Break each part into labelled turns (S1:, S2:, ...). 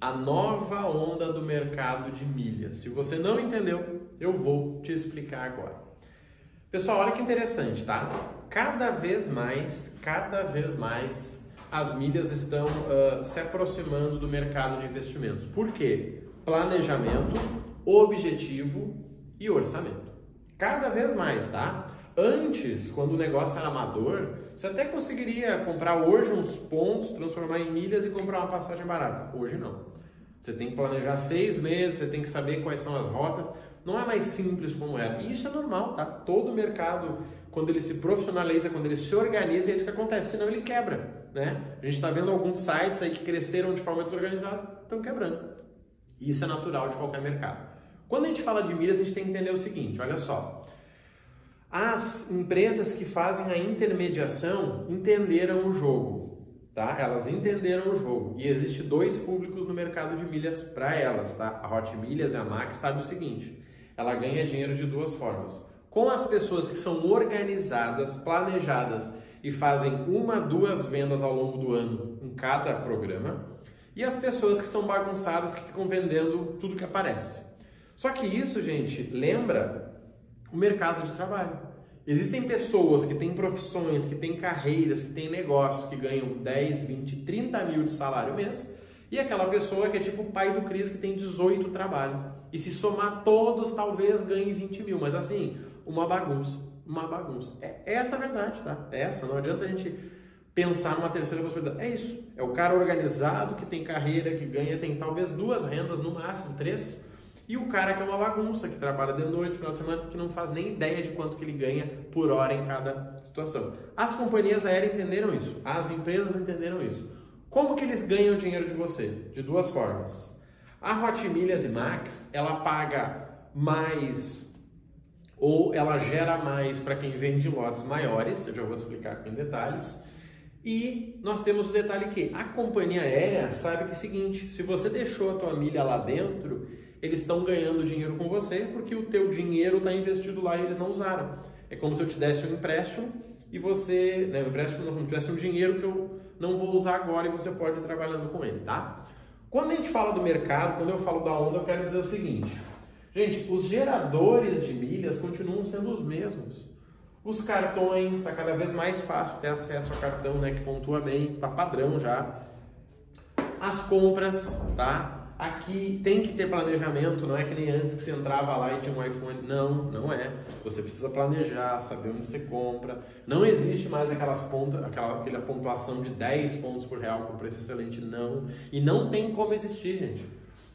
S1: a nova onda do mercado de milhas. Se você não entendeu, eu vou te explicar agora. Pessoal, olha que interessante, tá? Cada vez mais, cada vez mais, as milhas estão uh, se aproximando do mercado de investimentos. Por quê? Planejamento, objetivo e orçamento. Cada vez mais, tá? Antes, quando o negócio era amador, você até conseguiria comprar hoje uns pontos, transformar em milhas e comprar uma passagem barata. Hoje não. Você tem que planejar seis meses, você tem que saber quais são as rotas. Não é mais simples como era. E isso é normal, tá? Todo mercado, quando ele se profissionaliza, quando ele se organiza, é isso que acontece. Senão ele quebra, né? A gente está vendo alguns sites aí que cresceram de forma desorganizada, estão quebrando. Isso é natural de qualquer mercado. Quando a gente fala de milhas, a gente tem que entender o seguinte, olha só. As empresas que fazem a intermediação entenderam o jogo, tá? Elas entenderam o jogo e existe dois públicos no mercado de milhas para elas, tá? A Hot Milhas e a Max sabe o seguinte: ela ganha dinheiro de duas formas. Com as pessoas que são organizadas, planejadas e fazem uma, duas vendas ao longo do ano em cada programa, e as pessoas que são bagunçadas que ficam vendendo tudo que aparece. Só que isso, gente, lembra o mercado de trabalho. Existem pessoas que têm profissões, que têm carreiras, que têm negócios, que ganham 10, 20, 30 mil de salário mês, e aquela pessoa que é tipo o pai do Cris que tem 18 trabalhos. E se somar todos, talvez ganhe 20 mil. Mas assim, uma bagunça. Uma bagunça. É essa a verdade, tá? É essa. Não adianta a gente pensar numa terceira possibilidade. É isso. É o cara organizado que tem carreira, que ganha, tem talvez duas rendas, no máximo três e o cara que é uma bagunça, que trabalha de noite, final de semana, que não faz nem ideia de quanto que ele ganha por hora em cada situação. As companhias aéreas entenderam isso, as empresas entenderam isso. Como que eles ganham dinheiro de você? De duas formas. A Hot Milhas e Max, ela paga mais ou ela gera mais para quem vende lotes maiores, eu já vou te explicar em detalhes. E nós temos o detalhe que a companhia aérea sabe que é o seguinte, se você deixou a tua milha lá dentro, eles estão ganhando dinheiro com você porque o teu dinheiro está investido lá e eles não usaram. É como se eu te desse um empréstimo e você, né, um empréstimo não, um dinheiro que eu não vou usar agora e você pode ir trabalhando com ele, tá? Quando a gente fala do mercado, quando eu falo da onda, eu quero dizer o seguinte. Gente, os geradores de milhas continuam sendo os mesmos. Os cartões, está cada vez mais fácil ter acesso a cartão, né, que pontua bem, tá padrão já. As compras, tá? Aqui tem que ter planejamento, não é que nem antes que você entrava lá e tinha um iPhone. Não, não é. Você precisa planejar, saber onde você compra. Não existe mais aquelas pontas, aquela, aquela pontuação de 10 pontos por real com preço excelente, não. E não tem como existir, gente.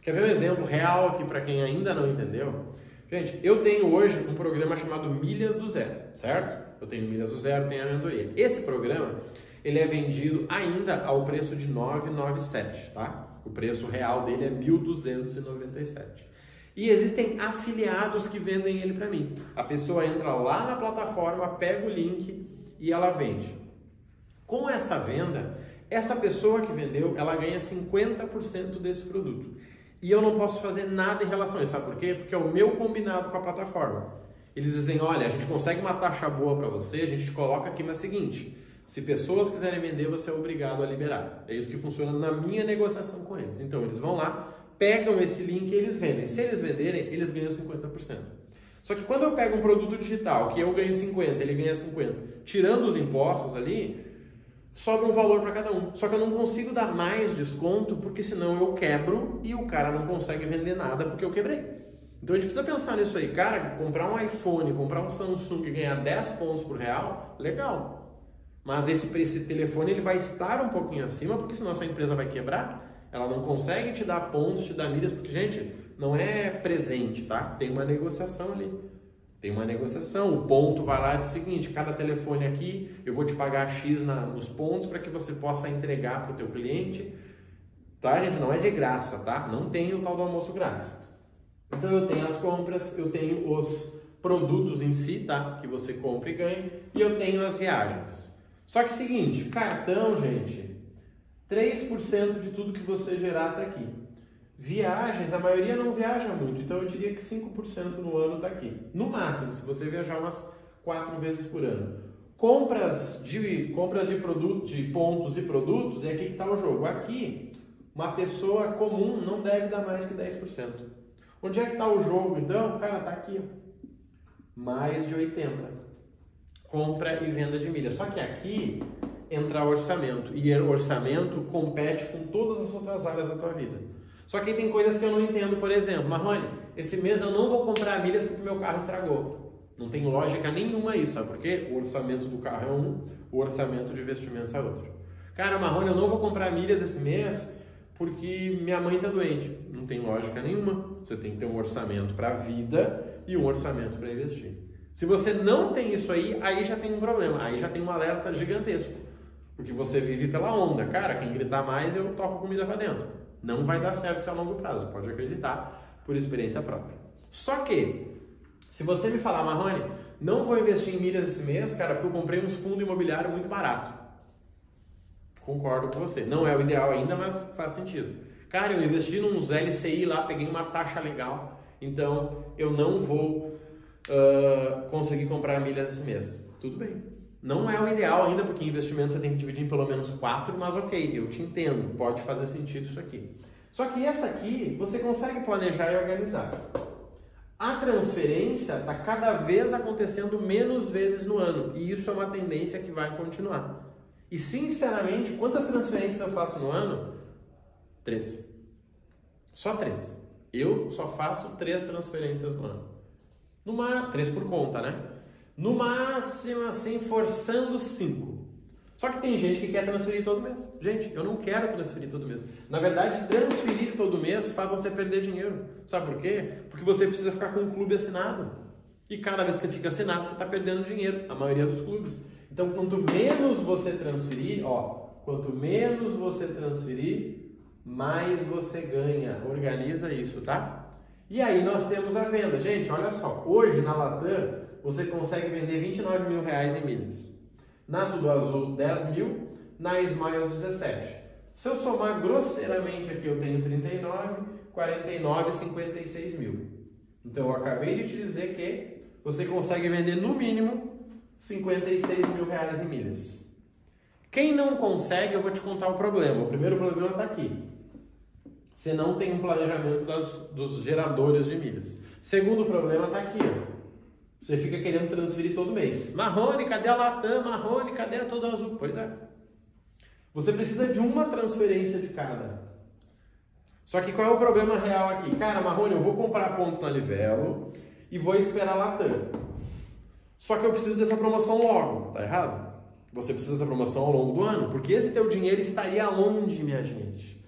S1: Quer ver um exemplo real aqui para quem ainda não entendeu? Gente, eu tenho hoje um programa chamado Milhas do Zero, certo? Eu tenho Milhas do Zero, tenho a mentoria. Esse programa, ele é vendido ainda ao preço de 997, tá? O preço real dele é 1.297. E existem afiliados que vendem ele para mim. A pessoa entra lá na plataforma, pega o link e ela vende. Com essa venda, essa pessoa que vendeu, ela ganha 50% desse produto. E eu não posso fazer nada em relação a isso. Sabe por quê? Porque é o meu combinado com a plataforma. Eles dizem: olha, a gente consegue uma taxa boa para você, a gente te coloca aqui na seguinte. Se pessoas quiserem vender, você é obrigado a liberar. É isso que funciona na minha negociação com eles. Então, eles vão lá, pegam esse link e eles vendem. Se eles venderem, eles ganham 50%. Só que quando eu pego um produto digital que eu ganho 50, ele ganha 50, tirando os impostos ali, sobra um valor para cada um. Só que eu não consigo dar mais desconto porque senão eu quebro e o cara não consegue vender nada porque eu quebrei. Então a gente precisa pensar nisso aí, cara, comprar um iPhone, comprar um Samsung e ganhar 10 pontos por real, legal. Mas esse, esse telefone ele vai estar um pouquinho acima, porque senão essa empresa vai quebrar. Ela não consegue te dar pontos, te dar milhas, porque, gente, não é presente, tá? Tem uma negociação ali. Tem uma negociação. O ponto vai lá e diz o seguinte: cada telefone aqui eu vou te pagar X na, nos pontos para que você possa entregar para o teu cliente. Tá, gente? Não é de graça, tá? Não tem o tal do almoço grátis. Então eu tenho as compras, eu tenho os produtos em si, tá? Que você compra e ganha, e eu tenho as viagens. Só que o seguinte, cartão, gente, 3% de tudo que você gerar está aqui. Viagens, a maioria não viaja muito, então eu diria que 5% no ano está aqui. No máximo, se você viajar umas 4 vezes por ano. Compras de, compras de, produto, de pontos e produtos, é aqui que está o jogo. Aqui, Uma pessoa comum não deve dar mais que 10%. Onde é que está o jogo então? Cara, está aqui. Mais de 80. Compra e venda de milhas. Só que aqui entra orçamento. E orçamento compete com todas as outras áreas da tua vida. Só que tem coisas que eu não entendo, por exemplo, Marrone, esse mês eu não vou comprar milhas porque meu carro estragou. Não tem lógica nenhuma isso, sabe por quê? O orçamento do carro é um, o orçamento de investimentos é outro. Cara, Marrone, eu não vou comprar milhas esse mês porque minha mãe está doente. Não tem lógica nenhuma. Você tem que ter um orçamento para a vida e um orçamento para investir. Se você não tem isso aí, aí já tem um problema. Aí já tem um alerta gigantesco. Porque você vive pela onda. Cara, quem gritar mais, eu toco comida para dentro. Não vai dar certo isso a longo prazo. Pode acreditar por experiência própria. Só que, se você me falar, Marrone, não vou investir em milhas esse mês, cara, porque eu comprei uns fundos imobiliários muito barato. Concordo com você. Não é o ideal ainda, mas faz sentido. Cara, eu investi nos LCI lá, peguei uma taxa legal, então eu não vou uh, conseguir comprar milhas esse mês. Tudo bem. Não é o ideal ainda, porque investimento você tem que dividir em pelo menos quatro, mas ok, eu te entendo, pode fazer sentido isso aqui. Só que essa aqui você consegue planejar e organizar. A transferência está cada vez acontecendo menos vezes no ano, e isso é uma tendência que vai continuar. E sinceramente, quantas transferências eu faço no ano? Três. Só três. Eu só faço três transferências no ano. Numa, três por conta, né? No máximo, assim, forçando cinco. Só que tem gente que quer transferir todo mês. Gente, eu não quero transferir todo mês. Na verdade, transferir todo mês faz você perder dinheiro. Sabe por quê? Porque você precisa ficar com um clube assinado. E cada vez que fica assinado, você está perdendo dinheiro. A maioria dos clubes. Então, quanto menos você transferir, ó, quanto menos você transferir, mais você ganha. Organiza isso, tá? E aí nós temos a venda. Gente, olha só. Hoje na Latam, você consegue vender 29 mil reais em milhas. Na Tudo Azul, 10 mil. Na Smile, 17. Se eu somar grosseiramente aqui, eu tenho 39, 49, 56 mil. Então, eu acabei de te dizer que você consegue vender no mínimo 56 mil reais em milhas. Quem não consegue, eu vou te contar o problema. O primeiro problema está aqui. Você não tem um planejamento das, dos geradores de milhas. Segundo problema está aqui. Ó. Você fica querendo transferir todo mês. Marrone, cadê a Latam? Marrone, cadê a Todo Azul? Pois é. Você precisa de uma transferência de cada. Só que qual é o problema real aqui? Cara, Marrone, eu vou comprar pontos na Livelo e vou esperar a Latam. Só que eu preciso dessa promoção logo. Tá errado? Você precisa dessa promoção ao longo do ano, porque esse teu dinheiro estaria onde, minha gente?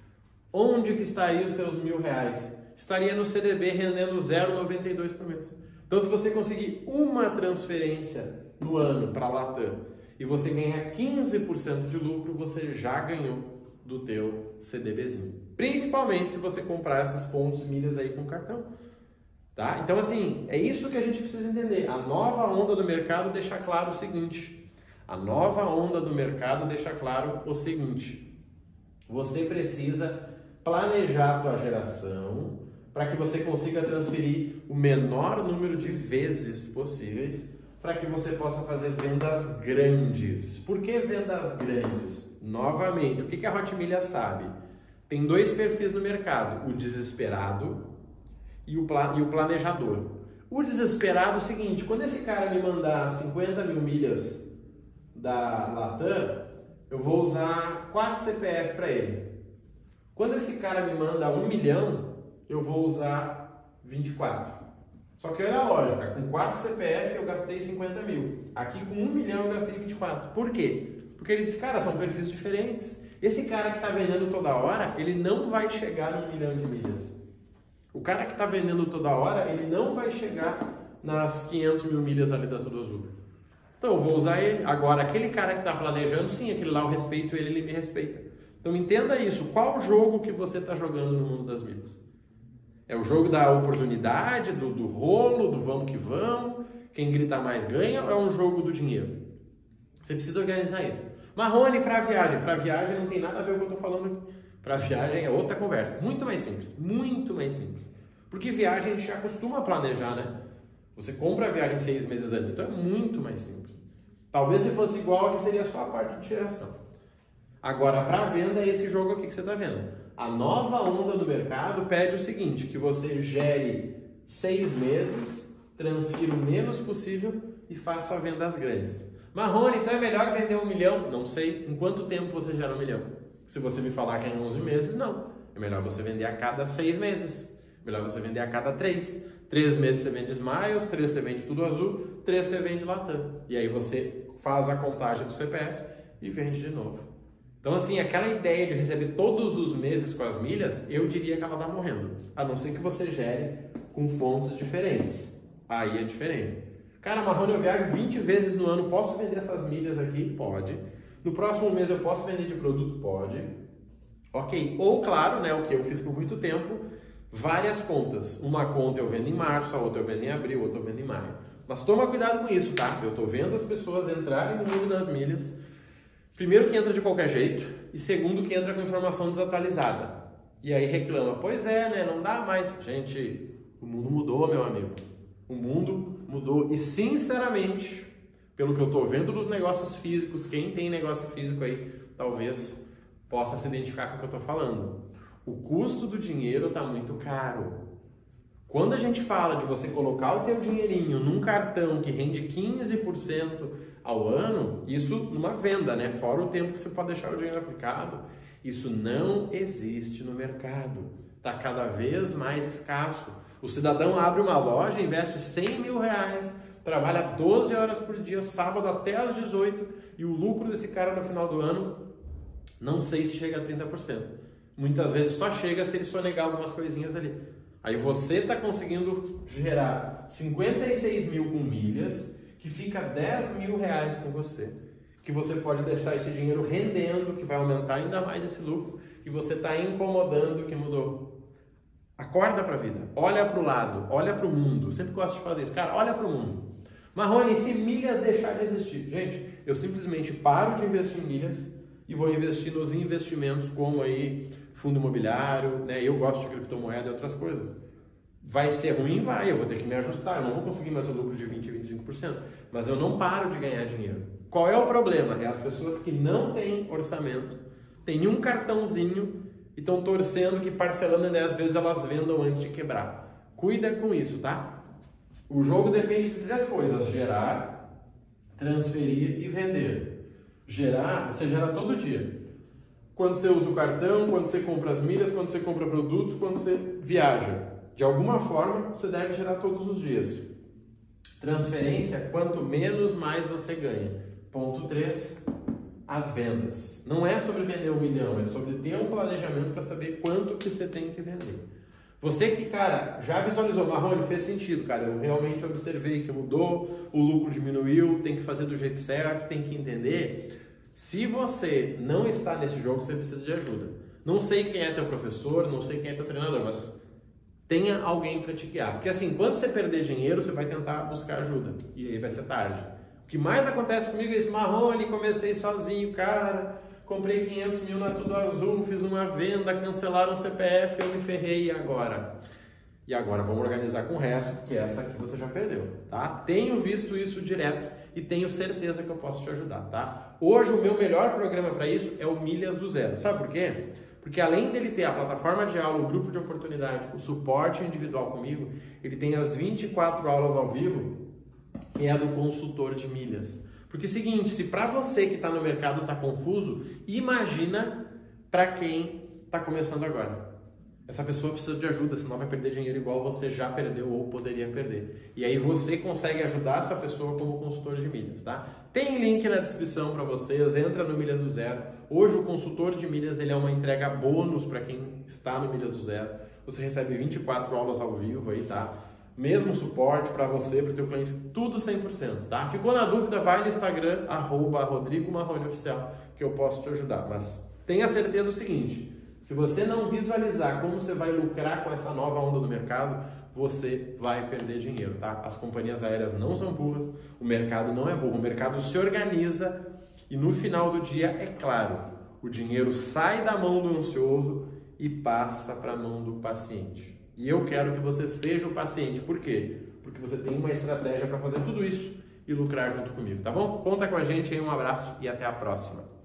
S1: Onde que estaria os teus mil reais? Estaria no CDB rendendo 0,92 por mês. Então, se você conseguir uma transferência no ano para a Latam e você ganhar 15% de lucro, você já ganhou do teu CDBzinho. Principalmente se você comprar esses pontos milhas aí com cartão. Tá? Então, assim, é isso que a gente precisa entender. A nova onda do mercado deixa claro o seguinte. A nova onda do mercado deixa claro o seguinte. Você precisa planejar a tua geração, para que você consiga transferir o menor número de vezes possíveis para que você possa fazer vendas grandes. Por que vendas grandes? Novamente, o que a Hotmilha sabe? Tem dois perfis no mercado: o desesperado e o, e o planejador. O desesperado é o seguinte: quando esse cara me mandar 50 mil milhas da Latam, eu vou usar 4 CPF para ele. Quando esse cara me manda 1 milhão, eu vou usar 24. Só que olha a lógica, com 4 CPF eu gastei 50 mil. Aqui com 1 milhão eu gastei 24. Por quê? Porque ele diz, cara, são perfis diferentes. Esse cara que está vendendo toda hora, ele não vai chegar no milhão de milhas. O cara que está vendendo toda hora, ele não vai chegar nas 500 mil milhas ali da Tudo Azul. Então eu vou usar ele. Agora, aquele cara que está planejando, sim, aquele lá eu respeito ele, ele me respeita. Então entenda isso. Qual jogo que você está jogando no mundo das milhas? É o jogo da oportunidade, do, do rolo, do vamos que vamos, quem grita mais ganha, ou é um jogo do dinheiro? Você precisa organizar isso. Marrone para viagem. Para viagem não tem nada a ver com o que eu estou falando aqui. Para viagem é outra conversa. Muito mais simples. Muito mais simples. Porque viagem a gente já costuma planejar, né? Você compra a viagem seis meses antes, então é muito mais simples. Talvez se fosse igual, que seria só a parte de geração. Agora, para venda, é esse jogo aqui que você está vendo. A nova onda do mercado pede o seguinte: que você gere seis meses, transfira o menos possível e faça vendas grandes. Marrone, então é melhor vender um milhão? Não sei. Em quanto tempo você gera um milhão? Se você me falar que é em 11 meses, não. É melhor você vender a cada seis meses. Melhor você vender a cada três. Três meses você vende Smiles, três você vende Tudo Azul, três você vende Latam. E aí você faz a contagem dos CPFs e vende de novo. Então, assim, aquela ideia de receber todos os meses com as milhas, eu diria que ela está morrendo. A não ser que você gere com fontes diferentes. Aí é diferente. Cara, Marrone, eu viajo 20 vezes no ano, posso vender essas milhas aqui? Pode. No próximo mês eu posso vender de produto? Pode. Ok. Ou, claro, né, o que eu fiz por muito tempo, várias contas. Uma conta eu vendo em março, a outra eu vendo em abril, a outra eu vendo em maio. Mas toma cuidado com isso, tá? Eu estou vendo as pessoas entrarem no mundo das milhas. Primeiro que entra de qualquer jeito e segundo que entra com informação desatualizada. E aí reclama, pois é, né? Não dá mais. Gente, o mundo mudou, meu amigo. O mundo mudou e sinceramente, pelo que eu estou vendo dos negócios físicos, quem tem negócio físico aí, talvez possa se identificar com o que eu estou falando. O custo do dinheiro está muito caro. Quando a gente fala de você colocar o teu dinheirinho num cartão que rende 15% ao ano, isso numa venda, né? Fora o tempo que você pode deixar o dinheiro aplicado, isso não existe no mercado. Está cada vez mais escasso. O cidadão abre uma loja, investe 100 mil reais, trabalha 12 horas por dia, sábado até às 18, e o lucro desse cara no final do ano, não sei se chega a 30%. Muitas vezes só chega se ele sonegar algumas coisinhas ali. Aí você está conseguindo gerar 56 mil com milhas, que fica 10 mil reais com você. Que você pode deixar esse dinheiro rendendo, que vai aumentar ainda mais esse lucro, e você está incomodando que mudou. Acorda para a vida, olha para o lado, olha para o mundo. Eu sempre gosto de fazer isso. Cara, olha para o mundo. Marrone, se milhas deixar de existir? Gente, eu simplesmente paro de investir em milhas e vou investir nos investimentos como aí fundo imobiliário, né? Eu gosto de criptomoeda e outras coisas. Vai ser ruim? Vai, eu vou ter que me ajustar, eu não vou conseguir mais o lucro de 20, 25%, mas eu não paro de ganhar dinheiro. Qual é o problema? É as pessoas que não têm orçamento, têm um cartãozinho e estão torcendo que parcelando em 10 vezes elas vendam antes de quebrar. Cuida com isso, tá? O jogo depende de três coisas: gerar, transferir e vender. Gerar, você gera todo dia. Quando você usa o cartão, quando você compra as milhas, quando você compra produtos, quando você viaja. De alguma forma, você deve gerar todos os dias. Transferência, quanto menos, mais você ganha. Ponto 3, as vendas. Não é sobre vender um milhão, é sobre ter um planejamento para saber quanto que você tem que vender. Você que, cara, já visualizou, Marrone, fez sentido, cara. Eu realmente observei que mudou, o lucro diminuiu, tem que fazer do jeito certo, tem que entender. Se você não está nesse jogo, você precisa de ajuda. Não sei quem é teu professor, não sei quem é teu treinador, mas tenha alguém para te guiar. Porque assim, quando você perder dinheiro, você vai tentar buscar ajuda. E aí vai ser tarde. O que mais acontece comigo é isso, Marrone, comecei sozinho, cara, comprei 500 mil na Tudo Azul, fiz uma venda, cancelaram o CPF, eu me ferrei e agora? E agora vamos organizar com o resto, porque essa aqui você já perdeu, tá? Tenho visto isso direto e tenho certeza que eu posso te ajudar, tá? Hoje o meu melhor programa para isso é o Milhas do Zero. Sabe por quê? Porque além dele ter a plataforma de aula, o grupo de oportunidade, o suporte individual comigo, ele tem as 24 aulas ao vivo, que é do consultor de milhas. Porque é seguinte, se para você que está no mercado está confuso, imagina para quem está começando agora. Essa pessoa precisa de ajuda, senão vai perder dinheiro igual você já perdeu ou poderia perder. E aí você consegue ajudar essa pessoa como consultor de milhas, tá? Tem link na descrição para vocês, entra no Milhas do Zero. Hoje o consultor de milhas ele é uma entrega bônus para quem está no Milhas do Zero. Você recebe 24 aulas ao vivo aí, tá? Mesmo suporte para você, para o teu cliente, tudo 100%, tá? Ficou na dúvida, vai no Instagram, arroba Rodrigo Marrone Oficial, que eu posso te ajudar. Mas tenha certeza o seguinte, se você não visualizar como você vai lucrar com essa nova onda do mercado, você vai perder dinheiro, tá? As companhias aéreas não são burras, o mercado não é burro, o mercado se organiza e no final do dia, é claro, o dinheiro sai da mão do ansioso e passa para a mão do paciente. E eu quero que você seja o paciente, por quê? Porque você tem uma estratégia para fazer tudo isso e lucrar junto comigo, tá bom? Conta com a gente um abraço e até a próxima.